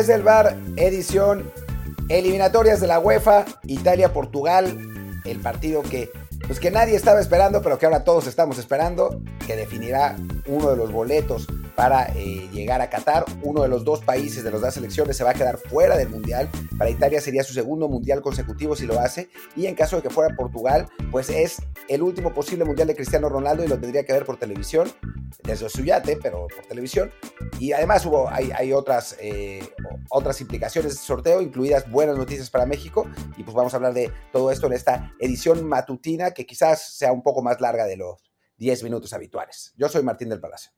Desde el bar, edición eliminatorias de la UEFA, Italia-Portugal, el partido que, pues que nadie estaba esperando, pero que ahora todos estamos esperando, que definirá uno de los boletos para eh, llegar a Qatar. Uno de los dos países de las dos selecciones se va a quedar fuera del Mundial. Para Italia sería su segundo Mundial consecutivo si lo hace. Y en caso de que fuera Portugal, pues es el último posible Mundial de Cristiano Ronaldo y lo tendría que ver por televisión, desde su yate, pero por televisión. Y además hubo, hay, otras, eh, otras implicaciones de sorteo, incluidas buenas noticias para México. Y pues vamos a hablar de todo esto en esta edición matutina que quizás sea un poco más larga de los 10 minutos habituales. Yo soy Martín del Palacio.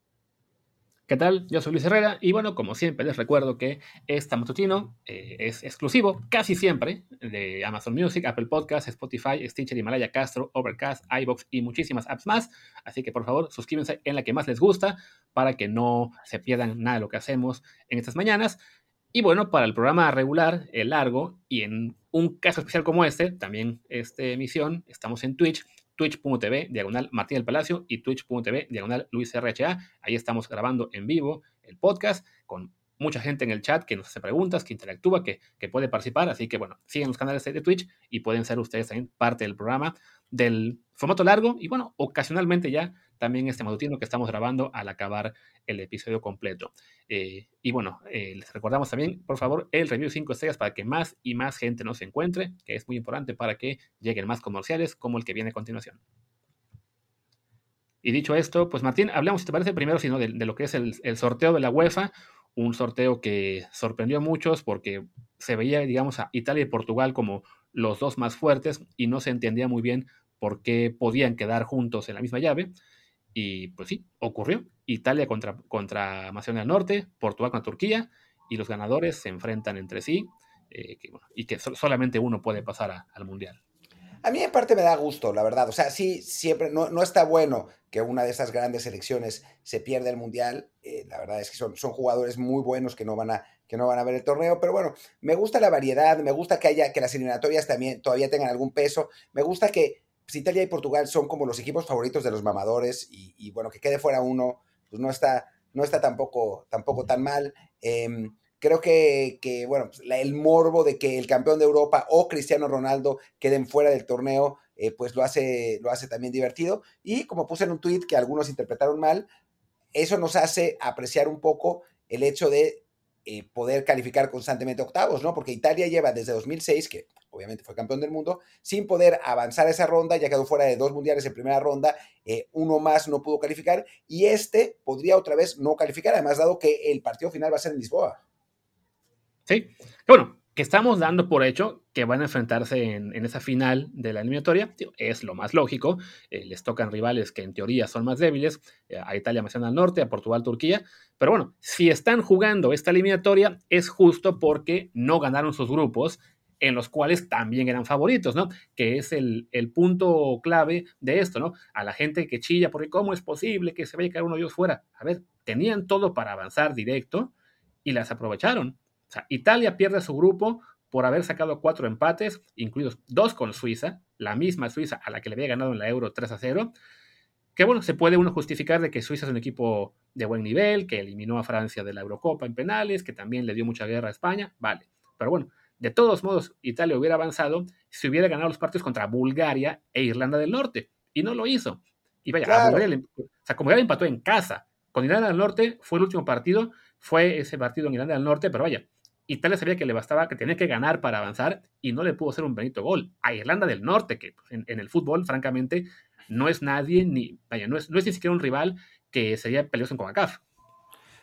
¿Qué tal? Yo soy Luis Herrera y bueno, como siempre les recuerdo que este matutino eh, es exclusivo casi siempre de Amazon Music, Apple Podcasts, Spotify, Stitcher, Himalaya, Castro, Overcast, iBox y muchísimas apps más. Así que por favor suscríbanse en la que más les gusta para que no se pierdan nada de lo que hacemos en estas mañanas. Y bueno, para el programa regular, el largo, y en un caso especial como este, también esta emisión, estamos en Twitch twitch.tv diagonal Martín del Palacio y twitch.tv diagonal Luis RHA. Ahí estamos grabando en vivo el podcast con mucha gente en el chat que nos hace preguntas, que interactúa, que, que puede participar. Así que bueno, sigan los canales de Twitch y pueden ser ustedes también parte del programa del formato largo y bueno, ocasionalmente ya también este matutino que estamos grabando al acabar el episodio completo. Eh, y bueno, eh, les recordamos también, por favor, el review 5 estrellas para que más y más gente nos encuentre, que es muy importante para que lleguen más comerciales como el que viene a continuación. Y dicho esto, pues Martín, hablemos, si te parece, primero sino de, lo que es el, sorteo de la UEFA, un sorteo que sorprendió a muchos porque se veía, digamos, a Italia y Portugal como los dos más fuertes y no se entendía muy bien por qué podían quedar juntos en la misma llave. Y pues sí, ocurrió. Italia contra, contra Macedonia del Norte, Portugal contra Turquía, y los ganadores se enfrentan entre sí, eh, que, bueno, y que so solamente uno puede pasar al Mundial. A mí en parte me da gusto, la verdad. O sea, sí, siempre, no, no está bueno que una de esas grandes selecciones se pierda el Mundial. Eh, la verdad es que son, son jugadores muy buenos que no, van a, que no van a ver el torneo. Pero bueno, me gusta la variedad, me gusta que haya, que las eliminatorias también todavía tengan algún peso. Me gusta que Italia y Portugal son como los equipos favoritos de los mamadores. Y, y bueno, que quede fuera uno, pues no está, no está tampoco, tampoco tan mal. Eh, creo que, bueno, pues, el morbo de que el campeón de Europa o Cristiano Ronaldo queden fuera del torneo, eh, pues lo hace, lo hace también divertido. Y como puse en un tweet que algunos interpretaron mal, eso nos hace apreciar un poco el hecho de eh, poder calificar constantemente octavos, ¿no? Porque Italia lleva desde 2006, que obviamente fue campeón del mundo, sin poder avanzar esa ronda, ya quedó fuera de dos mundiales en primera ronda, eh, uno más no pudo calificar, y este podría otra vez no calificar, además dado que el partido final va a ser en Lisboa. Sí, bueno, que estamos dando por hecho que van a enfrentarse en, esa final de la eliminatoria, es lo más lógico, eh, les tocan rivales que en teoría son más débiles, eh, a Italia Macedonia del Norte, a Portugal, Turquía, pero bueno, si están jugando esta eliminatoria es justo porque no ganaron sus grupos en los cuales también eran favoritos, ¿no? Que es el, el, punto clave de esto, ¿no? A la gente que chilla, porque ¿cómo es posible que se vaya a caer uno de ellos fuera? A ver, tenían todo para avanzar directo y las aprovecharon. O sea, Italia pierde su grupo por haber sacado cuatro empates, incluidos dos con Suiza, la misma Suiza a la que le había ganado en la Euro 3 a 0. Que bueno, se puede uno justificar de que Suiza es un equipo de buen nivel, que eliminó a Francia de la Eurocopa en penales, que también le dio mucha guerra a España, vale. Pero bueno, de todos modos, Italia hubiera avanzado si hubiera ganado los partidos contra Bulgaria e Irlanda del Norte, y no lo hizo. Y vaya, claro. a Bulgaria, o sea, como Bulgaria empató en casa, con Irlanda del Norte fue el último partido, fue ese partido en Irlanda del Norte, pero vaya, Italia sabía que le bastaba, que tenía que ganar para avanzar y no le pudo hacer un bonito gol. A Irlanda del Norte, que pues, en, el fútbol, francamente, no es nadie, ni, vaya, no es, no es ni siquiera un rival que sería peligroso en CONCACAF.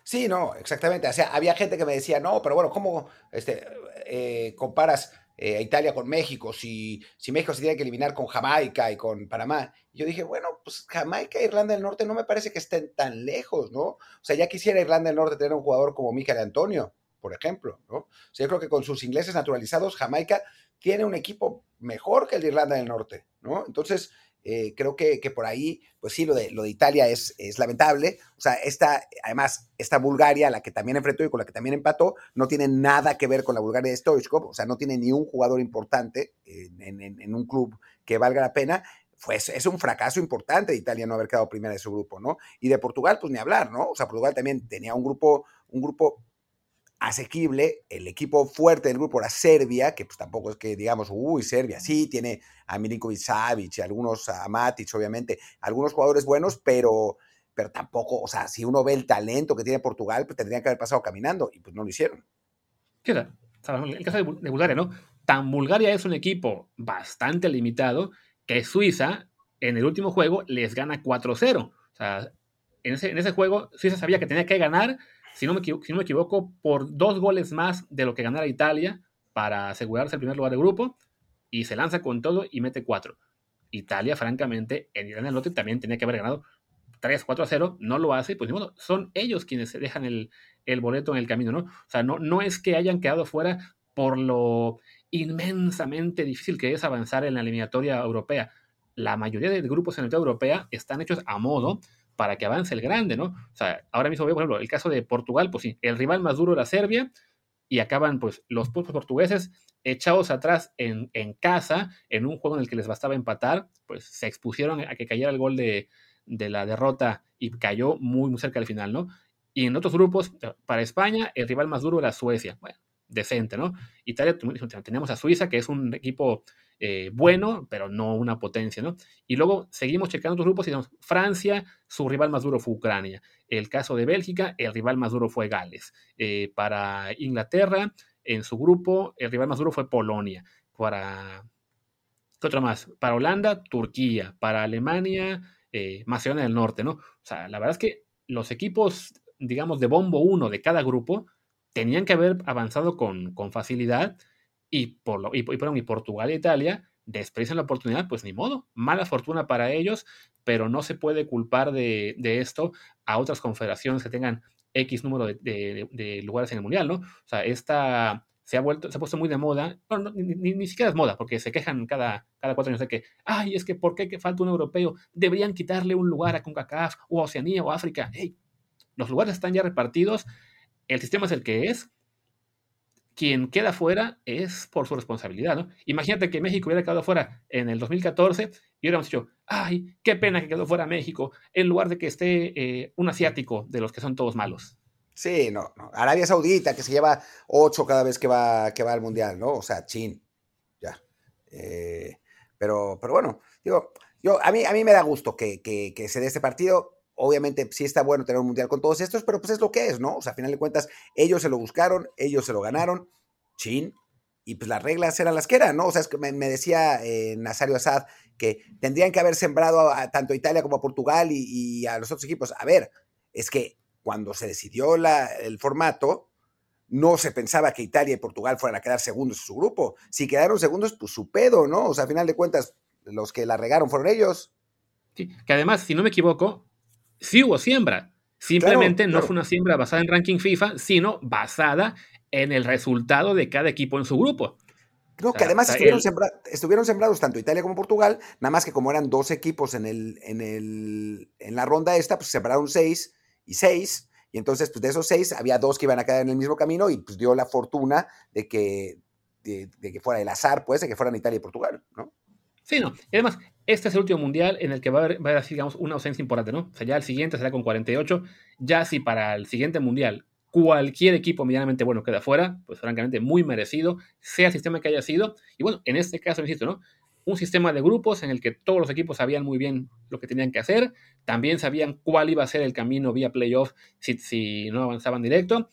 Sí, no, exactamente. O sea, había gente que me decía, no, pero bueno, ¿cómo este, eh, comparas eh, a Italia con México? Si, si México se tiene que eliminar con Jamaica y con Panamá. Y yo dije, bueno, pues Jamaica e Irlanda del Norte no me parece que estén tan lejos, ¿no? O sea, ya quisiera Irlanda del Norte tener un jugador como Michael Antonio por ejemplo, ¿no? O sea, yo creo que con sus ingleses naturalizados, Jamaica tiene un equipo mejor que el de Irlanda del Norte, ¿no? Entonces, eh, creo que, que, por ahí, pues sí, lo de, lo de Italia es, lamentable. O sea, esta, además, esta Bulgaria, la que también enfrentó y con la que también empató, no tiene nada que ver con la Bulgaria de Stoichkov, o sea, no tiene ni un jugador importante en, en, en un club que valga la pena. Pues es un fracaso importante de Italia no haber quedado primera de su grupo, ¿no? Y de Portugal, pues ni hablar, ¿no? O sea, Portugal también tenía un grupo, un grupo asequible. El equipo fuerte del grupo era Serbia, que pues tampoco es que digamos, uy, Serbia, sí, tiene a Milinkovic Savic, algunos a Matic, obviamente, algunos jugadores buenos, pero, pero tampoco, o sea, si uno ve el talento que tiene Portugal, pues tendrían que haber pasado caminando y pues no lo hicieron. ¿Qué tal? El caso de Bulgaria, ¿no? Tan Bulgaria es un equipo bastante limitado que Suiza en el último juego les gana 4-0. O sea, en ese, en ese juego Suiza sabía que tenía que ganar si no, me equivoco, por dos goles más de lo que ganara Italia para asegurarse el primer lugar de grupo, y se lanza con todo y mete cuatro. Italia, francamente, en el lote también tenía que haber ganado 3, 4 a 0, no lo hace, pues modo, son ellos quienes dejan el, boleto en el camino, ¿no? O sea, no, no es que hayan quedado fuera por lo inmensamente difícil que es avanzar en la eliminatoria europea. La mayoría de grupos en la europea están hechos a modo para que avance el grande, ¿no? O sea, ahora mismo veo, por ejemplo, el caso de Portugal, pues sí, el rival más duro era Serbia y acaban pues los portugueses echados atrás en, en, casa, en un juego en el que les bastaba empatar, pues se expusieron a que cayera el gol de, de la derrota y cayó muy, muy cerca del final, ¿no? Y en otros grupos, para España, el rival más duro era Suecia. Bueno, decente, ¿no? Italia, tenemos a Suiza, que es un equipo eh, bueno, pero no una potencia, ¿no? Y luego seguimos checando otros grupos y tenemos Francia, su rival más duro fue Ucrania. El caso de Bélgica, el rival más duro fue Gales. Eh, para Inglaterra, en su grupo, el rival más duro fue Polonia. Para. ¿Qué otro más? Para Holanda, Turquía. Para Alemania, eh, Macedonia del Norte, ¿no? O sea, la verdad es que los equipos, digamos, de bombo uno de cada grupo tenían que haber avanzado con, con facilidad y, por lo, y, y, Portugal e Italia desprecian la oportunidad, pues ni modo, mala fortuna para ellos, pero no se puede culpar de, esto a otras confederaciones que tengan X número de, lugares en el Mundial, ¿no? O sea, esta se ha vuelto, se ha puesto muy de moda, ni, siquiera es moda, porque se quejan cada, cada cuatro años de que, ay, es que ¿por qué falta un europeo? Deberían quitarle un lugar a CONCACAF, o a Oceanía, o África. Hey, los lugares están ya repartidos, el sistema es el que es, quien queda fuera es por su responsabilidad, ¿no? Imagínate que México hubiera quedado fuera en el 2014 y hubiéramos dicho, ay, qué pena que quedó fuera México, en lugar de que esté eh, un asiático de los que son todos malos. Sí, no, no. Arabia Saudita, que se lleva ocho cada vez que va, que va al Mundial, ¿no? O sea, chin, ya. Eh, pero, pero bueno, digo, yo, a, mí, a mí me da gusto que, que, que se dé este partido obviamente sí está bueno tener un mundial con todos estos, pero pues es lo que es, ¿no? O sea, a final de cuentas, ellos se lo buscaron, ellos se lo ganaron, chin, y pues las reglas eran las que eran, ¿no? O sea, es que me, decía eh, Nazario Assad que tendrían que haber sembrado tanto a Italia como a Portugal y, a los otros equipos. A ver, es que cuando se decidió el formato, no se pensaba que Italia y Portugal fueran a quedar segundos en su grupo. Si quedaron segundos, pues su pedo, ¿no? O sea, a final de cuentas, los que la regaron fueron ellos. Sí, que además, si no me equivoco, sí hubo siembra. Simplemente no fue una siembra basada en ranking FIFA, sino basada en el resultado de cada equipo en su grupo. Creo que además estuvieron, sembrados tanto Italia como Portugal, nada más que como eran dos equipos en, el, en, el, en la ronda esta, pues sembraron seis y seis, y entonces pues de esos seis había dos que iban a quedar en el mismo camino y pues dio la fortuna de que, de, de que fuera el azar, pues, de que fueran Italia y Portugal, ¿no? Sí, no. Y además, este es el último mundial en el que va a haber, una ausencia importante, ¿no? O sea, ya el siguiente será con 48. Ya si para el siguiente mundial cualquier equipo medianamente bueno queda fuera, pues francamente muy merecido, sea el sistema que haya sido. Y bueno, en este caso, insisto, ¿no? Un sistema de grupos en el que todos los equipos sabían muy bien lo que tenían que hacer, también sabían cuál iba a ser el camino vía playoff si no avanzaban directo.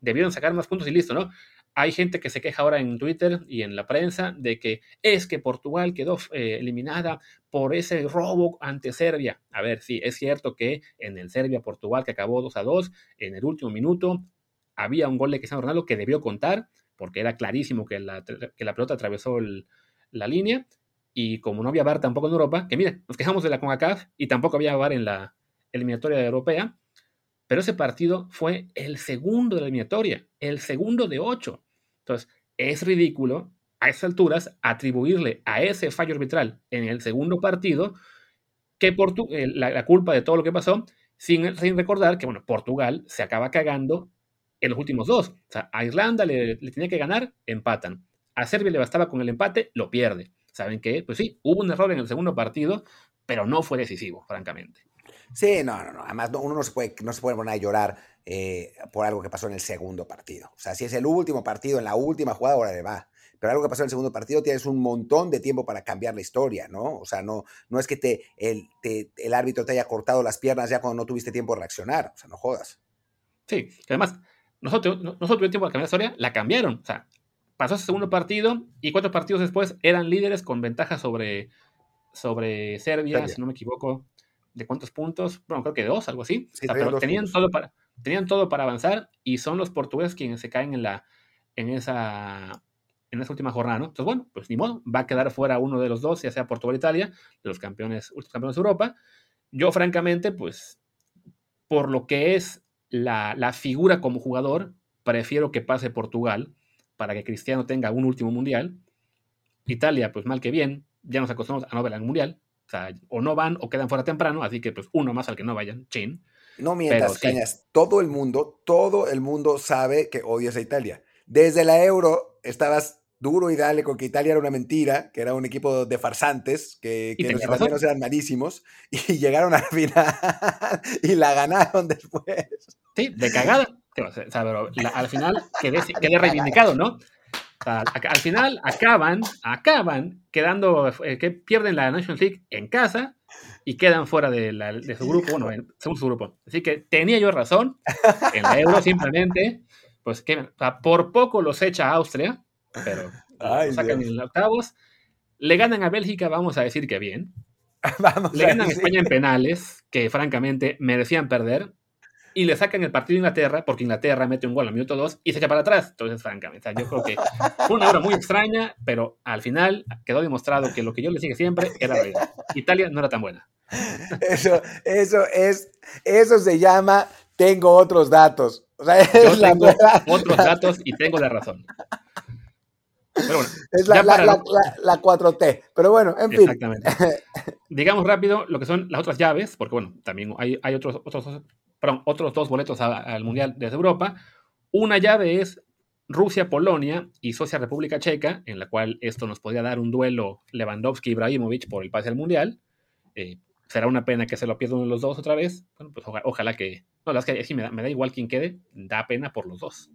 Debieron sacar más puntos y listo, ¿no? Hay gente que se queja ahora en Twitter y en la prensa de que es que Portugal quedó eh, eliminada por ese robo ante Serbia. A ver, sí, es cierto que en el Serbia-Portugal que acabó 2 a 2, en el último minuto había un gol de Cristiano Ronaldo que debió contar, porque era clarísimo que la, pelota atravesó la línea. Y como no había VAR tampoco en Europa, que mira, nos quejamos de la CONCACAF y tampoco había VAR en la eliminatoria europea, pero ese partido fue el segundo de la eliminatoria, el segundo de ocho. Entonces, es ridículo a esas alturas atribuirle a ese fallo arbitral en el segundo partido que eh, la, culpa de todo lo que pasó, sin, recordar que, bueno, Portugal se acaba cagando en los últimos dos. O sea, a Irlanda le, tenía que ganar, empatan. A Serbia le bastaba con el empate, lo pierde. ¿Saben qué? Pues sí, hubo un error en el segundo partido, pero no fue decisivo, francamente. Sí, no, no, no. Además, uno no se puede, no se puede poner a llorar eh, por algo que pasó en el segundo partido. O sea, si es el último partido, en la última jugada, ahora le va. Pero algo que pasó en el segundo partido, tienes un montón de tiempo para cambiar la historia, ¿no? O sea, no, no es que te, el, el árbitro te haya cortado las piernas ya cuando no tuviste tiempo de reaccionar. O sea, no jodas. Sí, además, nosotros, nosotros tuvimos tiempo de cambiar la historia, la cambiaron. O sea, pasó ese segundo partido y cuatro partidos después eran líderes con ventaja sobre, sobre Serbia, si no me equivoco. ¿De cuántos puntos? Bueno, creo que dos, algo así. pero tenían todo, para, tenían todo para avanzar y son los portugueses quienes se caen en, la, en, esa, en esa última jornada, ¿no? Entonces, bueno, pues ni modo, va a quedar fuera uno de los dos, ya sea Portugal o Italia, de los campeones, últimos campeones de Europa. Yo, francamente, pues, por lo que es la, la figura como jugador, prefiero que pase Portugal para que Cristiano tenga un último mundial. Italia, pues mal que bien, ya nos acostumbramos a no ver el mundial. O sea, o no van o quedan fuera temprano, así que pues uno más al que no vayan, chin. No mientas, Cañas, todo el mundo, todo el mundo sabe que odias a Italia. Desde la Euro estabas duro y dale con que Italia era una mentira, que era un equipo de farsantes, que, que los italianos eran malísimos, y llegaron a la final y la ganaron después. Sí, de cagada. O sea, pero al final quedé, quedé reivindicado, ¿no? Al final acaban, acaban quedando, eh, que pierden la National League en casa y quedan fuera de, su grupo, bueno, en, según su grupo. Así que tenía yo razón, en la Euro simplemente, pues que por poco los echa a Austria, pero sacan en octavos, le ganan a Bélgica, vamos a decir que bien. le ganan a España en penales, que francamente merecían perder, y le sacan el partido a Inglaterra, porque Inglaterra mete un gol al minuto 2 y se echa para atrás. Entonces, francamente, yo creo que fue una hora muy extraña, pero al final quedó demostrado que lo que yo le sigue siempre era verdad. Italia no era tan buena. Eso, eso es, eso se llama tengo otros datos. O sea, yo tengo otros datos y tengo la razón. Pero bueno, es la, la, la, 4T. Pero bueno, en fin. Exactamente. Digamos rápido lo que son las otras llaves, porque bueno, también hay, hay otros, otros perdón, otros dos boletos al Mundial desde Europa. Una llave es Rusia-Polonia y Suecia-República Checa, en la cual esto nos podría dar un duelo Lewandowski-Ibrahimovic por el pase al Mundial. Eh, será una pena que se lo pierda uno de los dos otra vez. Bueno, pues ojalá que... No, la que sí, me da, me da igual quien quede, da pena por los dos.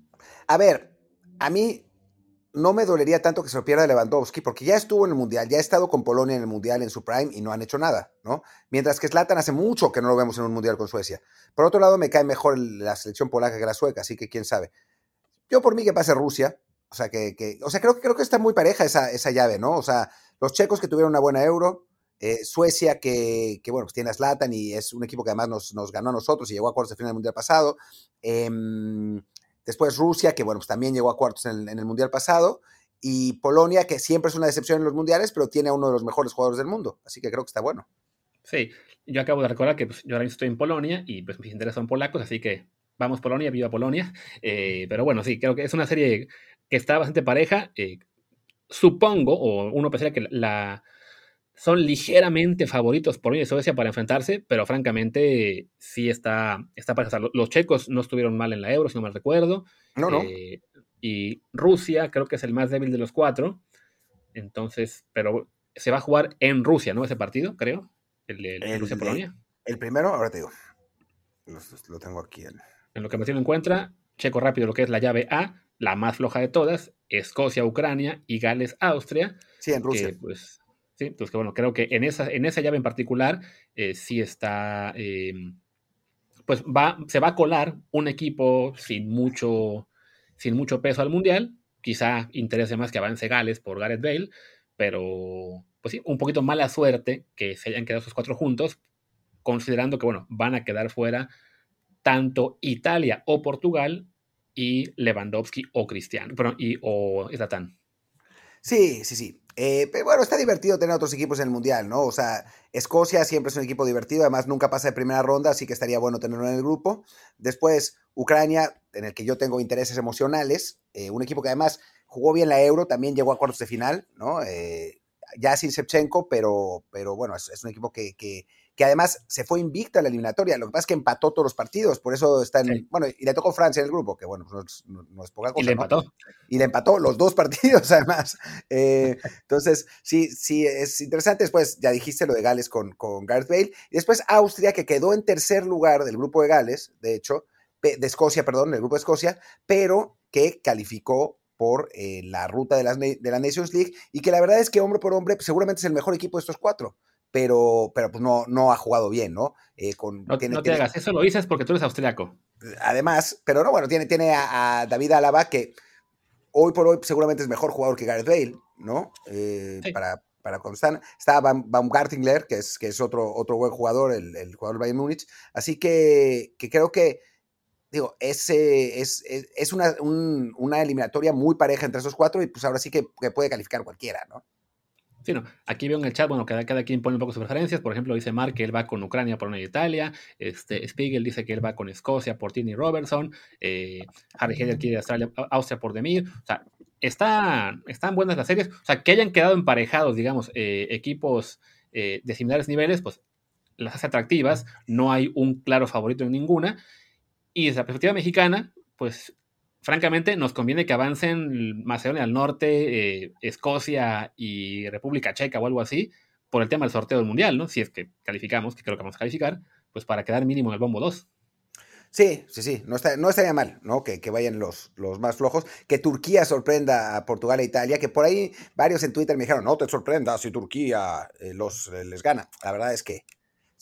A ver, a mí no me dolería tanto que se lo pierda Lewandowski, porque ya estuvo en el Mundial, ya ha estado con Polonia en el Mundial en su prime y no han hecho nada, ¿no? Mientras que Zlatan hace mucho que no lo vemos en un Mundial con Suecia. Por otro lado, me cae mejor la selección polaca que la sueca, así que quién sabe. Yo por mí que pase Rusia, o sea, que, o sea creo, creo que está muy pareja esa, esa llave, ¿no? O sea, los checos que tuvieron una buena euro, eh, Suecia que, que, bueno, pues tiene a Zlatan y es un equipo que además nos, nos ganó a nosotros y llegó a cuartos de final del Mundial pasado. Em, después Rusia, que bueno, pues también llegó a cuartos en el Mundial pasado y Polonia, que siempre es una decepción en los mundiales, pero tiene a uno de los mejores jugadores del mundo. Así que creo que está bueno. Sí, yo acabo de recordar que pues, yo ahora estoy en Polonia y pues mis intereses son polacos, así que vamos Polonia, viva Polonia. Eh, pero bueno, sí, creo que es una serie que está bastante pareja. Eh, supongo, o uno pensaría que la, son ligeramente favoritos Polonia y Suecia para enfrentarse, pero francamente sí está, está pareja. los checos no estuvieron mal en la Euro, si no mal recuerdo. No, no. Eh, y Rusia creo que es el más débil de los cuatro. Entonces, pero se va a jugar en Rusia, ¿no? Ese partido, creo. El de Rusia-Polonia. El, primero, ahora te digo. Lo, tengo aquí. En... en lo que me encuentra, checo rápido lo que es la llave A, la más floja de todas, Escocia, Ucrania y Gales, Austria. Sí, en Rusia. pues, pues que bueno, creo que en esa, en esa llave en particular eh, sí está, em, pues va, se va a colar un equipo sin mucho, sin mucho peso al Mundial. Quizá interese más que avance Gales por Gareth Bale, pero pues sí, un poquito mala suerte que se hayan quedado esos cuatro juntos, considerando que, bueno, van a quedar fuera tanto Italia o Portugal y Lewandowski o Cristiano, pero, y, o Zlatan. Sí, sí, sí. Eh, pero bueno, está divertido tener otros equipos en el Mundial, ¿no? O sea, Escocia siempre es un equipo divertido, además nunca pasa de primera ronda, así que estaría bueno tenerlo en el grupo. Después, Ucrania, en el que yo tengo intereses emocionales, eh, un equipo que además jugó bien la Euro, también llegó a cuartos de final, ¿no? Eh, ya sin Shevchenko, pero, pero bueno, es, un equipo que, que además se fue invicta a la eliminatoria. Lo que pasa es que empató todos los partidos, por eso está en. Bueno, y le tocó Francia en el grupo, que bueno, pues no, es poca cosa. Y le empató. Y le empató los dos partidos, además. Eh, entonces, sí, sí, es interesante. Después, ya dijiste lo de Gales con, con Gareth Bale. Y después Austria, que quedó en tercer lugar del grupo de Gales, de hecho, de Escocia, perdón, el grupo de Escocia, pero que calificó por eh, la ruta de, las, de la Nations League y que la verdad es que hombre por hombre pues, seguramente es el mejor equipo de estos cuatro pero, pero pues no, no ha jugado bien, ¿no? Eh, con, no, te hagas, eso lo dices porque tú eres austriaco. Además, pero no, bueno, tiene, tiene a, David Alaba que hoy por hoy seguramente es mejor jugador que Gareth Bale, ¿no? Eh, para, para están. Está Baumgartlinger, que es, que es otro, otro buen jugador, el, el jugador Bayern Múnich. Así que, que creo que digo, es, es, es una, una, eliminatoria muy pareja entre esos cuatro y pues ahora sí que, puede calificar cualquiera, ¿no? Sí. Aquí veo en el chat, bueno, cada, cada quien pone un poco sus preferencias. Por ejemplo, dice Mark que él va con Ucrania por una Italia. Este, Spiegel dice que él va con Escocia por Tini Robertson. Eh, Harry Heller quiere Australia, Austria por Demir. O sea, está, están buenas las series. O sea, que hayan quedado emparejados, digamos, eh, equipos eh, de similares niveles, pues las hace atractivas. No hay un claro favorito en ninguna. Y desde la perspectiva mexicana, pues francamente nos conviene que avancen Macedonia del Norte, eh, Escocia y República Checa o algo así, por el tema del sorteo del Mundial, ¿no? Si es que calificamos, que creo que vamos a calificar, pues para quedar mínimo en el bombo 2. Sí, sí, sí, no, está, no estaría mal, ¿no? Que, que, vayan los, los más flojos. Que Turquía sorprenda a Portugal e Italia, que por ahí varios en Twitter me dijeron, no te sorprenda si Turquía eh, los, eh, les gana. La verdad es que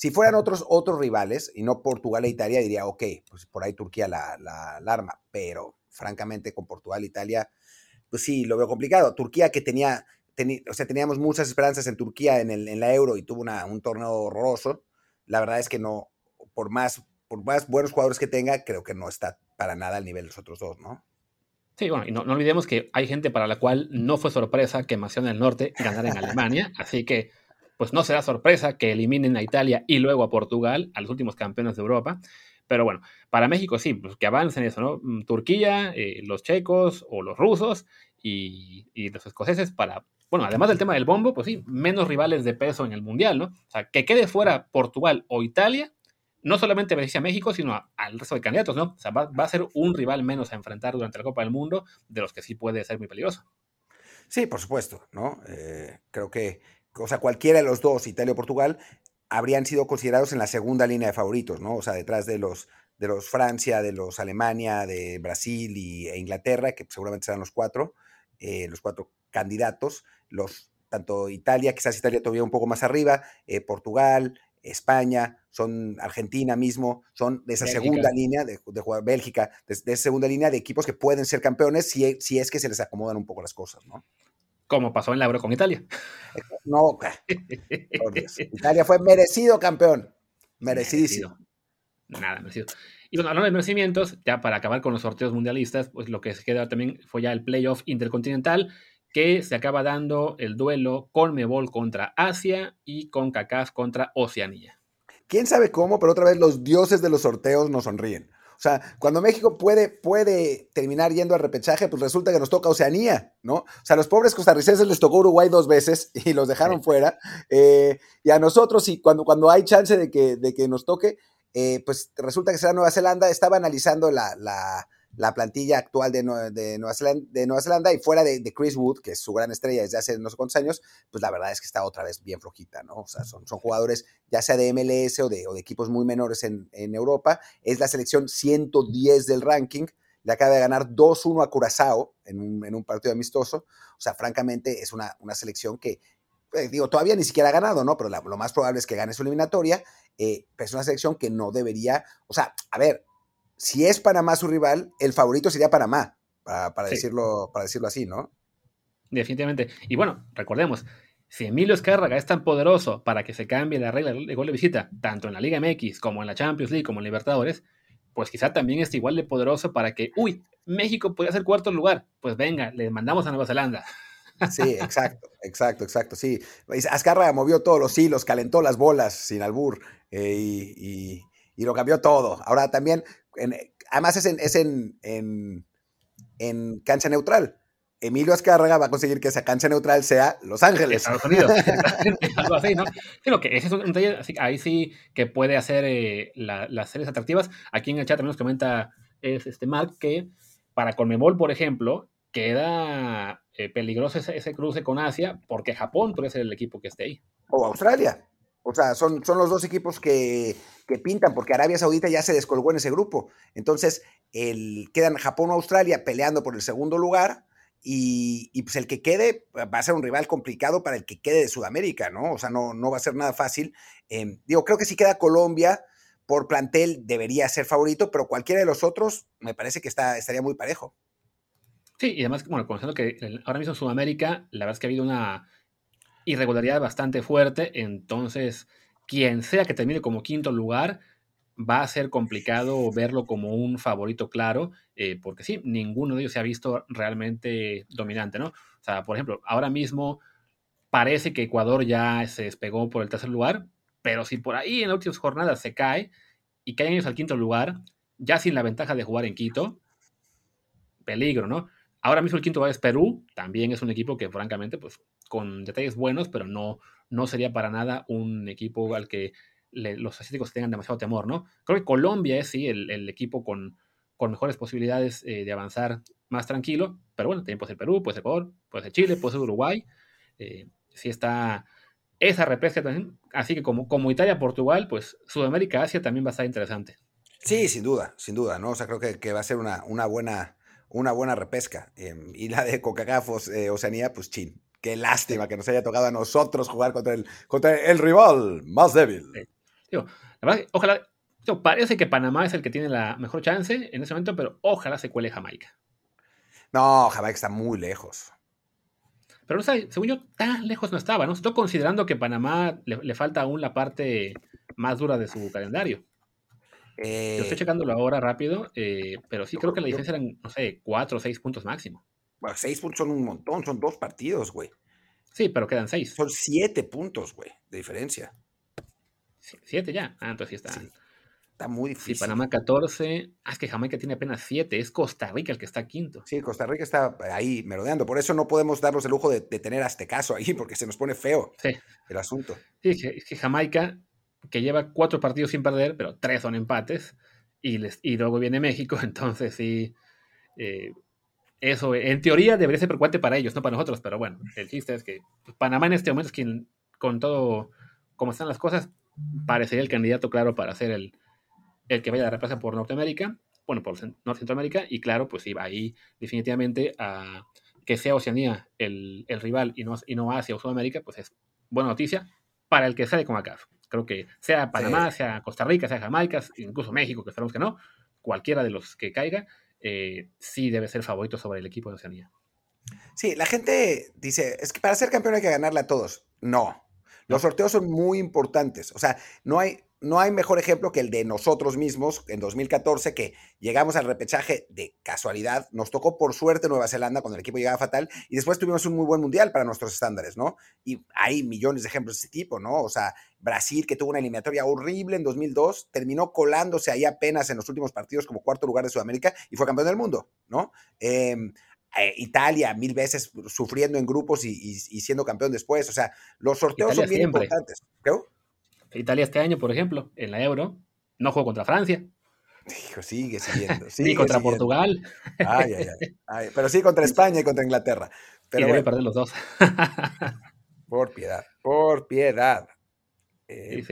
si fueran otros, otros rivales, y no Portugal e Italia, diría, ok, pues por ahí Turquía la, la, arma, pero francamente con Portugal e Italia, pues sí, lo veo complicado. Turquía que tenía, o sea, teníamos muchas esperanzas en Turquía en, el, en la Euro y tuvo una, un torneo horroroso, la verdad es que no, por más, por más buenos jugadores que tenga, creo que no está para nada al nivel de los otros dos, ¿no? Sí, bueno, y no, no, olvidemos que hay gente para la cual no fue sorpresa que Macedonia del Norte ganara en Alemania, así que pues no será sorpresa que eliminen a Italia y luego a Portugal, a los últimos campeones de Europa. Pero bueno, para México sí, pues que avancen eso, ¿no? Mm, Turquía, eh, los checos o los rusos y, los escoceses para, bueno, además del tema del bombo, pues sí, menos rivales de peso en el Mundial, ¿no? O sea, que quede fuera Portugal o Italia, no solamente beneficia a México, sino al resto de candidatos, ¿no? O sea, va, a ser un rival menos a enfrentar durante la Copa del Mundo, de los que sí puede ser muy peligroso. Sí, por supuesto, ¿no? Eh, creo que o sea, cualquiera de los dos, Italia o Portugal, habrían sido considerados en la segunda línea de favoritos, ¿no? O sea, detrás de los, de los Francia, de los Alemania, de Brasil y, e Inglaterra, que seguramente serán los cuatro, eh, los cuatro candidatos, los, tanto Italia, quizás Italia todavía un poco más arriba, eh, Portugal, España, son Argentina mismo, son de esa segunda línea de, de jugar Bélgica, de, de, esa segunda línea de equipos que pueden ser campeones si, si es que se les acomodan un poco las cosas, ¿no? Como pasó en la Euro con Italia. No, Italia fue merecido campeón. Merecidísimo. Nada, merecido. Y bueno, hablando de merecimientos, ya para acabar con los sorteos mundialistas, pues lo que se queda también fue ya el playoff intercontinental, que se acaba dando el duelo con Mebol contra Asia y con CACAF contra Oceanía. Quién sabe cómo, pero otra vez los dioses de los sorteos nos sonríen. O sea, cuando México puede, puede terminar yendo al repechaje, pues resulta que nos toca Oceanía, ¿no? O sea, a los pobres costarricenses les tocó Uruguay dos veces y los dejaron fuera. Eh, y a nosotros, y cuando, cuando hay chance de que, de que nos toque, eh, pues resulta que será Nueva Zelanda. Estaba analizando la, la la plantilla actual de, Nueva, Zelanda, y fuera de, Chris Wood, que es su gran estrella desde hace no sé cuántos años, pues la verdad es que está otra vez bien flojita, ¿no? O sea, son, son jugadores ya sea de MLS o de, equipos muy menores en, Europa. Es la selección 110 del ranking. Le acaba de ganar 2-1 a Curazao en un, partido amistoso. O sea, francamente, es una, selección que, eh, digo, todavía ni siquiera ha ganado, ¿no? Pero lo más probable es que gane su eliminatoria. Eh, pero es una selección que no debería, o sea, a ver, si es Panamá su rival, el favorito sería Panamá, para, decirlo, para decirlo así, ¿no? Definitivamente. Y bueno, recordemos, si Emilio Escárraga es tan poderoso para que se cambie la regla de gol de visita, tanto en la Liga MX como en la Champions League como en Libertadores, pues quizá también es igual de poderoso para que, uy, México podría ser cuarto lugar. Pues venga, le mandamos a Nueva Zelanda. Sí, exacto, exacto, exacto. Sí, Azcárraga movió todos los hilos, calentó las bolas sin albur eh, y, y, lo cambió todo. Ahora también además es en, es en, en, cancha neutral. Emilio Azcárraga va a conseguir que esa cancha neutral sea Los Ángeles. Estados Unidos. Algo así, ¿no? Sino que ese es un detalle, ahí sí que puede hacer eh, las series atractivas. Aquí en el chat también nos comenta es este Mark que para Conmebol, por ejemplo, queda eh, peligroso ese, cruce con Asia porque Japón puede ser el equipo que esté ahí. O Australia. O sea, son, son los dos equipos que, pintan, porque Arabia Saudita ya se descolgó en ese grupo. Entonces, el, quedan Japón o Australia peleando por el segundo lugar y, pues el que quede va a ser un rival complicado para el que quede de Sudamérica, ¿no? O sea, no, no va a ser nada fácil. Em, digo, creo que si queda Colombia por plantel debería ser favorito, pero cualquiera de los otros me parece que está, estaría muy parejo. Sí, y además, bueno, conociendo que ahora mismo Sudamérica, la verdad es que ha habido una irregularidad bastante fuerte, entonces quien sea que termine como quinto lugar, va a ser complicado verlo como un favorito claro, eh, porque sí, ninguno de ellos se ha visto realmente dominante, ¿no? O sea, por ejemplo, ahora mismo parece que Ecuador ya se despegó por el tercer lugar, pero si por ahí en las últimas jornadas se cae y caen ellos al quinto lugar, ya sin la ventaja de jugar en Quito, peligro, ¿no? Ahora mismo el quinto lugar es Perú, también es un equipo que francamente, pues con detalles buenos, pero no, no sería para nada un equipo al que los asiáticos tengan demasiado temor, ¿no? Creo que Colombia es, sí, el, equipo con, con, mejores posibilidades eh, de avanzar más tranquilo, pero bueno, también puede ser Perú, puede ser Ecuador, puede ser Chile, puede ser Uruguay. Eh, sí está esa repesca también, así que como, como Italia, Portugal, pues Sudamérica, Asia también va a estar interesante. Sí, sin duda, sin duda, ¿no? O sea, creo que, que va a ser una, una, buena, una buena repesca. Em, y la de Coca-Cola, eh, Oceanía, pues chin. Qué lástima que nos haya tocado a nosotros jugar contra el, contra el rival más débil la verdad, ojalá, parece que Panamá es el que tiene la mejor chance en ese momento, pero ojalá se cuele Jamaica. No, Jamaica está muy lejos. Pero no sé, según yo, tan lejos no estaba, ¿no? Estoy considerando que Panamá le, falta aún la parte más dura de su calendario. Yo estoy eh, checándolo ahora rápido, eh, pero sí creo que la diferencia eran, no sé, cuatro o seis puntos máximo. Bueno, seis puntos son un montón, son dos partidos, güey. Sí, pero quedan seis. Son siete puntos, güey, de diferencia. Siete ya. Ah, entonces sí está. Está muy difícil. Sí, Panamá 14. Ah, es que Jamaica tiene apenas 7. Es Costa Rica el que está quinto. Sí, Costa Rica está ahí merodeando. Por eso no podemos darnos el lujo de, tener a este caso ahí, porque se nos pone feo el asunto. Sí, es que Jamaica, que lleva cuatro partidos sin perder, pero tres son empates, y, les, y luego viene México, entonces sí. Eh, eso en teoría debería ser preocupante para ellos, no para nosotros, pero bueno, el chiste es que Panamá en este momento es quien, con todo como están las cosas, parecería el candidato claro para ser el, el que vaya a reemplazar por Norteamérica, bueno, por Norte Centroamérica, y claro, pues iba ahí definitivamente a que sea Oceanía el, el rival y no, y no Asia o Sudamérica, pues es buena noticia para el que sale como acá. Creo que sea Panamá, sea Costa Rica, sea Jamaica, incluso México, que esperamos que no, cualquiera de los que caiga, eh, sí debe ser favorito sobre el equipo de Oceanía. Sí, la gente dice, es que para ser campeón hay que ganarle a todos. No, los sorteos son muy importantes. O sea, no hay, no hay mejor ejemplo que el de nosotros mismos en 2014, que llegamos al repechaje de casualidad. Nos tocó por suerte Nueva Zelanda cuando el equipo llegaba fatal y después tuvimos un muy buen mundial para nuestros estándares, ¿no? Y hay millones de ejemplos de ese tipo, ¿no? O sea, Brasil, que tuvo una eliminatoria horrible en 2002, terminó colándose ahí apenas en los últimos partidos como cuarto lugar de Sudamérica y fue campeón del mundo, ¿no? Eh, eh, Italia mil veces sufriendo en grupos y, siendo campeón después. O sea, los sorteos son bien importantes. Italia este año, por ejemplo, en la Euro, no jugó contra Francia. Hijo, sigue siguiendo. Sigue contra Portugal. Ay, ay, ay, Pero sí contra España y contra Inglaterra. Pero y debe perder los dos. por piedad, por piedad. Eh,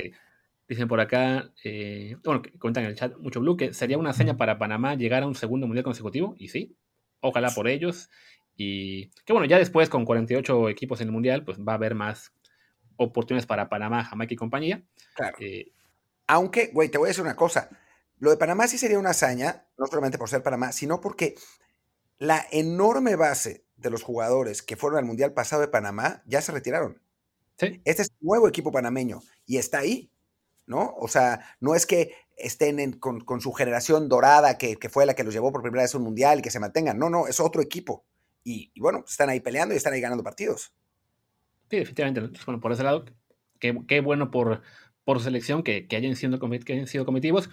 Dicen por acá, eh, bueno, cuentan en el chat mucho blue, que sería una seña para Panamá llegar a un segundo mundial consecutivo, y sí, Ojalá por ellos. Y que bueno, ya después con 48 equipos en el Mundial, pues va a haber más oportunidades para Panamá, Jamaica y compañía. Claro. Eh, Aunque, güey, te voy a decir una cosa. Lo de Panamá sí sería una hazaña, no solamente por ser Panamá, sino porque la enorme base de los jugadores que fueron al Mundial pasado de Panamá ya se retiraron. ¿Sí? Este es un nuevo equipo panameño y está ahí, ¿no? O sea, no es que estén con, su generación dorada, que, fue la que los llevó por primera vez a un mundial y que se mantengan. No, no, es otro equipo. Y, bueno, están ahí peleando y están ahí ganando partidos. Sí, efectivamente. Bueno, por ese lado, qué, bueno por, por selección que, hayan sido, que hayan sido comitivos.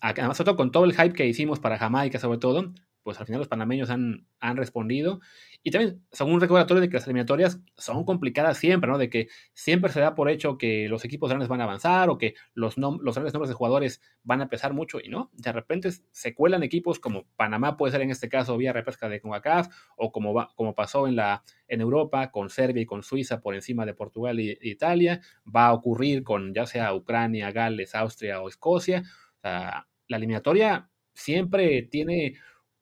Además, todo con todo el hype que hicimos para Jamaica, sobre todo, pues al final los panameños han, han respondido. Y también son un recordatorio de que las eliminatorias son complicadas siempre, ¿no? De que siempre se da por hecho que los equipos grandes van a avanzar o que los, los grandes nombres de jugadores van a pesar mucho y no. De repente se cuelan equipos como Panamá puede ser en este caso vía repesca de CONCACAF o como, va, como pasó en, la, en Europa con Serbia y con Suiza por encima de Portugal e Italia. Va a ocurrir con ya sea Ucrania, Gales, Austria o Escocia. O sea, la eliminatoria siempre tiene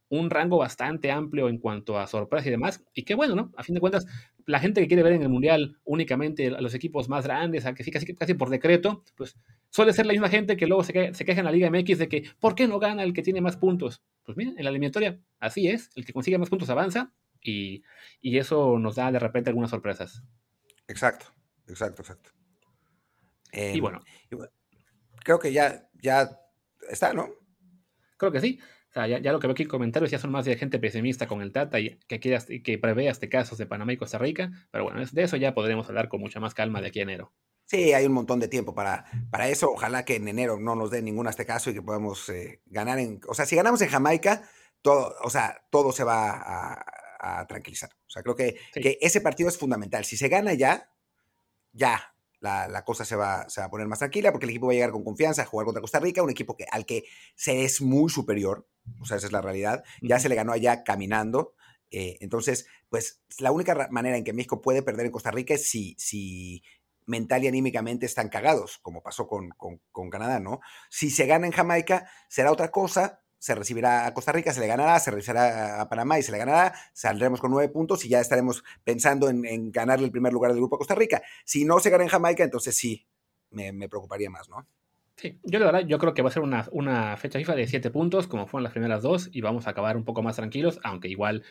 un rango bastante amplio en cuanto a sorpresa y demás. Y qué bueno, ¿no? A fin de cuentas, la gente que quiere ver en el Mundial únicamente a los equipos más grandes, a que sí, casi, casi por decreto, pues suele ser la misma gente que luego se, queja en la Liga MX de que, ¿por qué no gana el que tiene más puntos? Pues miren, en la eliminatoria así es, el que consigue más puntos avanza y, eso nos da de repente algunas sorpresas. Exacto, exacto, exacto. y, bueno, Creo que ya, ya está, ¿no? Creo que sí ya, lo que veo aquí en comentarios ya son más de gente pesimista con el Tata y que, que prevea este casos de Panamá y Costa Rica. Pero bueno, de eso ya podremos hablar con mucha más calma de aquí a enero. Sí, hay un montón de tiempo para, para eso. Ojalá que en enero no nos dé ningún este caso y que podamos eh, ganar en. O sea, si ganamos en Jamaica, todo, o sea, todo se va a, tranquilizar. O sea, creo que, que ese partido es fundamental. Si se gana ya, ya, la, cosa se va, se va, a poner más tranquila porque el equipo va a llegar con confianza a jugar contra Costa Rica, un equipo que, al que se es muy superior, o sea, esa es la realidad, ya se le ganó allá caminando, eh, entonces, pues la única manera en que México puede perder en Costa Rica es si, si mental y anímicamente están cagados, como pasó con, con, con Canadá, ¿no? Si se gana en Jamaica, será otra cosa, se recibirá a Costa Rica, se le ganará, se recibirá a Panamá y se le ganará, saldremos con nueve puntos y ya estaremos pensando en, ganarle el primer lugar del grupo a Costa Rica. Si no se gana en Jamaica, entonces sí, me, preocuparía más, ¿no? Sí, yo la verdad, yo creo que va a ser una, una, fecha FIFA de siete puntos, como fueron las primeras dos, y vamos a acabar un poco más tranquilos, aunque igual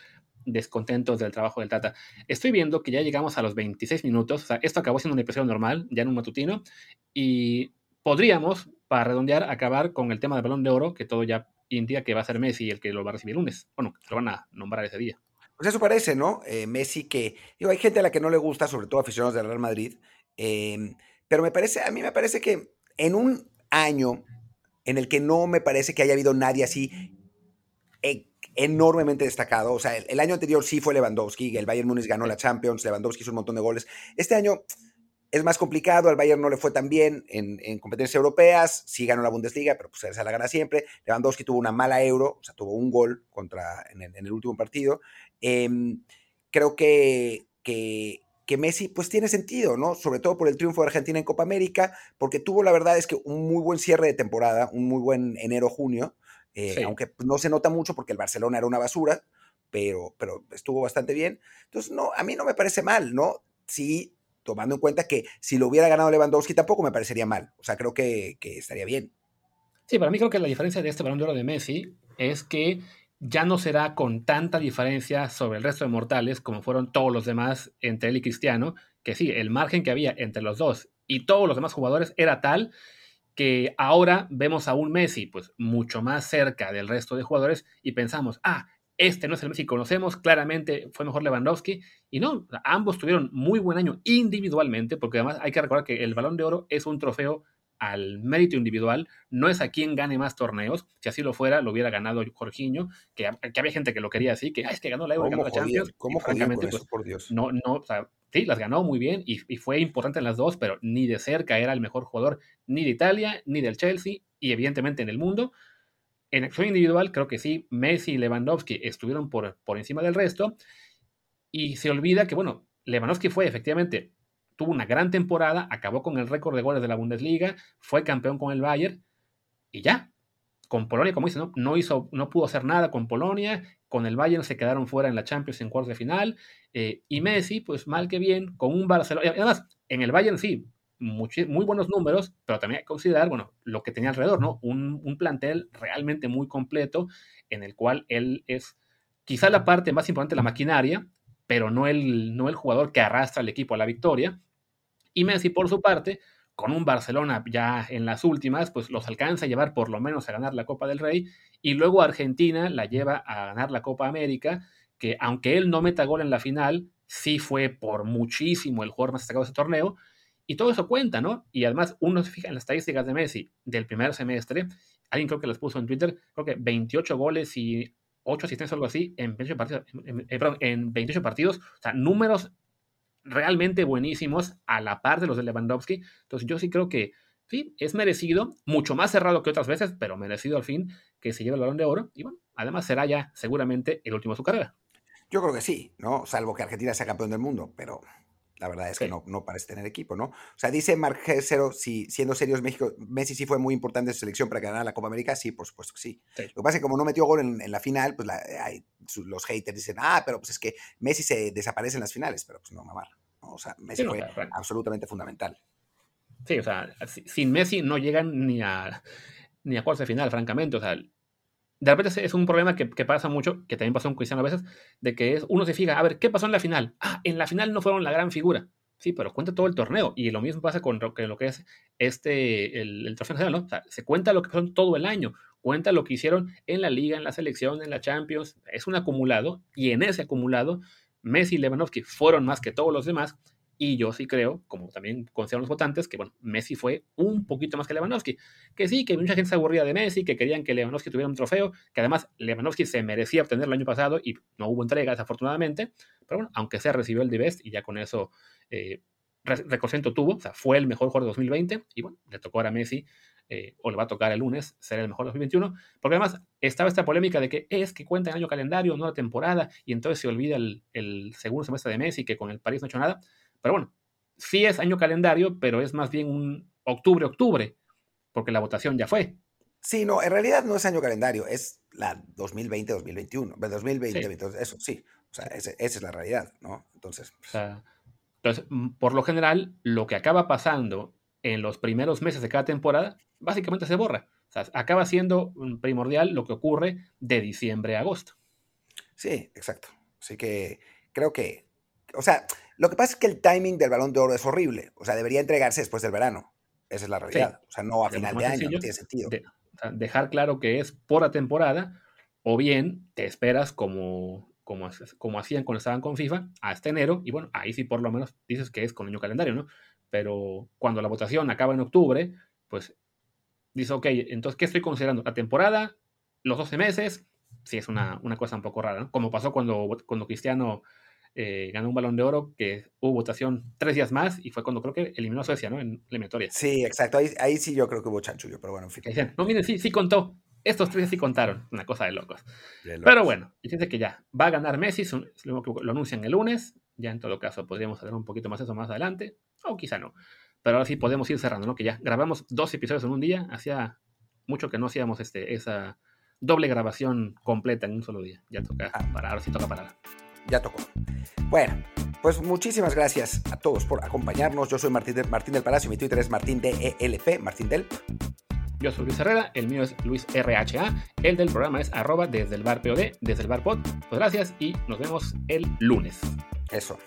descontentos del trabajo del Tata. Estoy viendo que ya llegamos a los 26 minutos, o sea, esto acabó siendo un episodio normal, ya en un matutino, y podríamos, para redondear, acabar con el tema del balón de oro, que todo ya indica que va a ser Messi el que lo va a recibir lunes. Bueno, lo van a nombrar ese día. Pues eso parece, ¿no? Eh, Messi que, digo, hay gente a la que no le gusta, sobre todo aficionados del Real Madrid, em, pero me parece, a mí me parece que en un año en el que no me parece que haya habido nadie así e, enormemente destacado, o sea, el, año anterior sí fue Lewandowski, el Bayern Múnich ganó la Champions, Lewandowski hizo un montón de goles, este año es más complicado, al Bayern no le fue tan bien en, competencias europeas, sí ganó la Bundesliga, pero pues se la gana siempre. Lewandowski tuvo una mala euro, o sea, tuvo un gol contra, en, el, último partido. Em, creo que, que, Messi pues tiene sentido, ¿no? Sobre todo por el triunfo de Argentina en Copa América, porque tuvo la verdad es que un muy buen cierre de temporada, un muy buen enero-junio, eh, aunque pues, no se nota mucho porque el Barcelona era una basura, pero, pero estuvo bastante bien. Entonces, no, a mí no me parece mal, ¿no? Sí, tomando en cuenta que si lo hubiera ganado Lewandowski tampoco me parecería mal. O sea, creo que, estaría bien. Sí, para mí creo que la diferencia de este balón de oro de Messi es que ya no será con tanta diferencia sobre el resto de mortales como fueron todos los demás entre él y Cristiano, que sí, el margen que había entre los dos y todos los demás jugadores era tal que ahora vemos a un Messi pues mucho más cerca del resto de jugadores y pensamos, ah, este no es el Messi conocemos, claramente fue mejor Lewandowski, y no, ambos tuvieron muy buen año individualmente, porque además hay que recordar que el balón de oro es un trofeo al mérito individual, no es a quien gane más torneos, si así lo fuera, lo hubiera ganado Jorginho, que, había gente que lo quería así, que es que ganó la Euro, ganó la Champions, ¿Cómo francamente, pues, por Dios? No, no, o sea, sí, las ganó muy bien y, y fue importante en las dos, pero ni de cerca era el mejor jugador ni de Italia, ni del Chelsea, y evidentemente en el mundo, en acción individual, creo que sí, Messi y Lewandowski estuvieron por, por encima del resto. Y se olvida que, bueno, Lewandowski fue efectivamente, tuvo una gran temporada, acabó con el récord de goles de la Bundesliga, fue campeón con el Bayern y ya. Con Polonia, como dice, no, no, hizo, no pudo hacer nada con Polonia, con el Bayern se quedaron fuera en la Champions en cuartos de final. Eh, y Messi, pues mal que bien, con un Barcelona. Además, en el Bayern sí, muy buenos números, pero también hay que considerar, bueno, lo que tenía alrededor, ¿no? Un, plantel realmente muy completo en el cual él es quizá la parte más importante de la maquinaria, pero no el, no el jugador que arrastra al equipo a la victoria. Y Messi, por su parte, con un Barcelona ya en las últimas, pues los alcanza a llevar por lo menos a ganar la Copa del Rey y luego Argentina la lleva a ganar la Copa América, que aunque él no meta gol en la final, sí fue por muchísimo el jugador más destacado de ese torneo y todo eso cuenta, ¿no? Y además uno se fija en las estadísticas de Messi del primer semestre. Alguien creo que las puso en Twitter, creo que 28 goles y 8 asistencias o algo así en 28 partidos, eh, en 28 partidos. O sea, números realmente buenísimos a la par de los de Lewandowski. Entonces yo sí creo que sí, es merecido, mucho más cerrado que otras veces, pero merecido al fin que se lleve el balón de oro. Y bueno, además será ya seguramente el último de su carrera. Yo creo que sí, ¿no? Salvo que Argentina sea campeón del mundo, pero la verdad es que no, no, parece tener equipo, ¿no? O sea, dice Mark Cero, si siendo serios, México, Messi sí fue muy importante en su selección para ganar la Copa América, sí, por supuesto que sí. Lo que pasa es que como no metió gol en, la final, pues los haters dicen, ah, pero pues es que Messi se desaparece en las finales, pero pues no, mamar. O sea, Messi fue absolutamente fundamental. Sí, o sea, sin Messi no llegan ni a, ni a cuartos de final, francamente. O sea, de repente es un problema que, pasa mucho, que también pasó en Cristiano a veces, de que es, uno se fija, a ver, ¿qué pasó en la final? Ah, en la final no fueron la gran figura. Sí, pero cuenta todo el torneo. Y lo mismo pasa con lo que, es este, el, el trofeo nacional, ¿no? O sea, se cuenta lo que pasó todo el año, cuenta lo que hicieron en la liga, en la selección, en la Champions. Es un acumulado, y en ese acumulado, Messi y Lewandowski fueron más que todos los demás, y yo sí creo, como también consideran los votantes, que bueno, Messi fue un poquito más que Lewandowski. Que sí, que mucha gente se aburría de Messi, que querían que Lewandowski tuviera un trofeo, que además Lewandowski se merecía obtener el año pasado y no hubo entrega, desafortunadamente. Pero bueno, aunque sea recibió el D-Best y ya con eso eh, tuvo, o sea, fue el mejor jugador de 2020 y bueno, le tocó ahora a Messi. Eh, o le va a tocar el lunes ser el mejor de 2021, porque además estaba esta polémica de que es que cuenta el año calendario, no la temporada, y entonces se olvida el, el segundo semestre de Messi, que con el París no ha hecho nada. Pero bueno, sí es año calendario, pero es más bien un octubre-octubre, porque la votación ya fue. Sí, no, en realidad no es año calendario, es la 2020-2021, 2020, eso sí, o sea, esa es la realidad, ¿no? Entonces. entonces, mm, por lo general, lo que acaba pasando en los primeros meses de cada temporada, básicamente se borra. O sea, acaba siendo primordial lo que ocurre de diciembre a agosto. Sí, exacto. Así que creo que, o sea, lo que pasa es que el timing del balón de oro es horrible. O sea, debería entregarse después del verano. Esa es la realidad. O sea, no a final de año, no tiene sentido. dejar claro que es por la temporada, o bien te esperas como, como, como hacían cuando estaban con FIFA hasta enero, y bueno, ahí sí por lo menos dices que es con año calendario, ¿no? Pero cuando la votación acaba en octubre, pues dices, ok, entonces, ¿qué estoy considerando? ¿La temporada? ¿Los 12 meses? Sí, es una, una cosa un poco rara, ¿no? Como pasó cuando, cuando Cristiano eh, ganó un balón de oro que hubo votación tres días más y fue cuando creo que eliminó a Suecia, ¿no? En eliminatoria. Sí, exacto. Ahí, sí yo creo que hubo chanchullo, pero bueno, en fin. no, miren, sí, sí contó. Estos tres sí contaron. Una cosa de locos. Pero bueno, dice que ya va a ganar Messi, lo, lo anuncian el lunes. Ya en todo caso podríamos hablar un poquito más de eso más adelante, o quizá no. Pero ahora sí podemos ir cerrando, ¿no? Que ya grabamos dos episodios en un día. Hacía mucho que no hacíamos este, esa doble grabación completa en un solo día. Ya toca ah. parar, ahora sí toca parar ya tocó. Bueno, pues muchísimas gracias a todos por acompañarnos. Yo soy Martín, Martín del Palacio, mi Twitter es Martín DELP, Martín del. Yo soy Luis Herrera, el mío es Luis RHA, el del programa es arroba desde el bar POD, desde el bar pod. Pues gracias y nos vemos el lunes. Eso.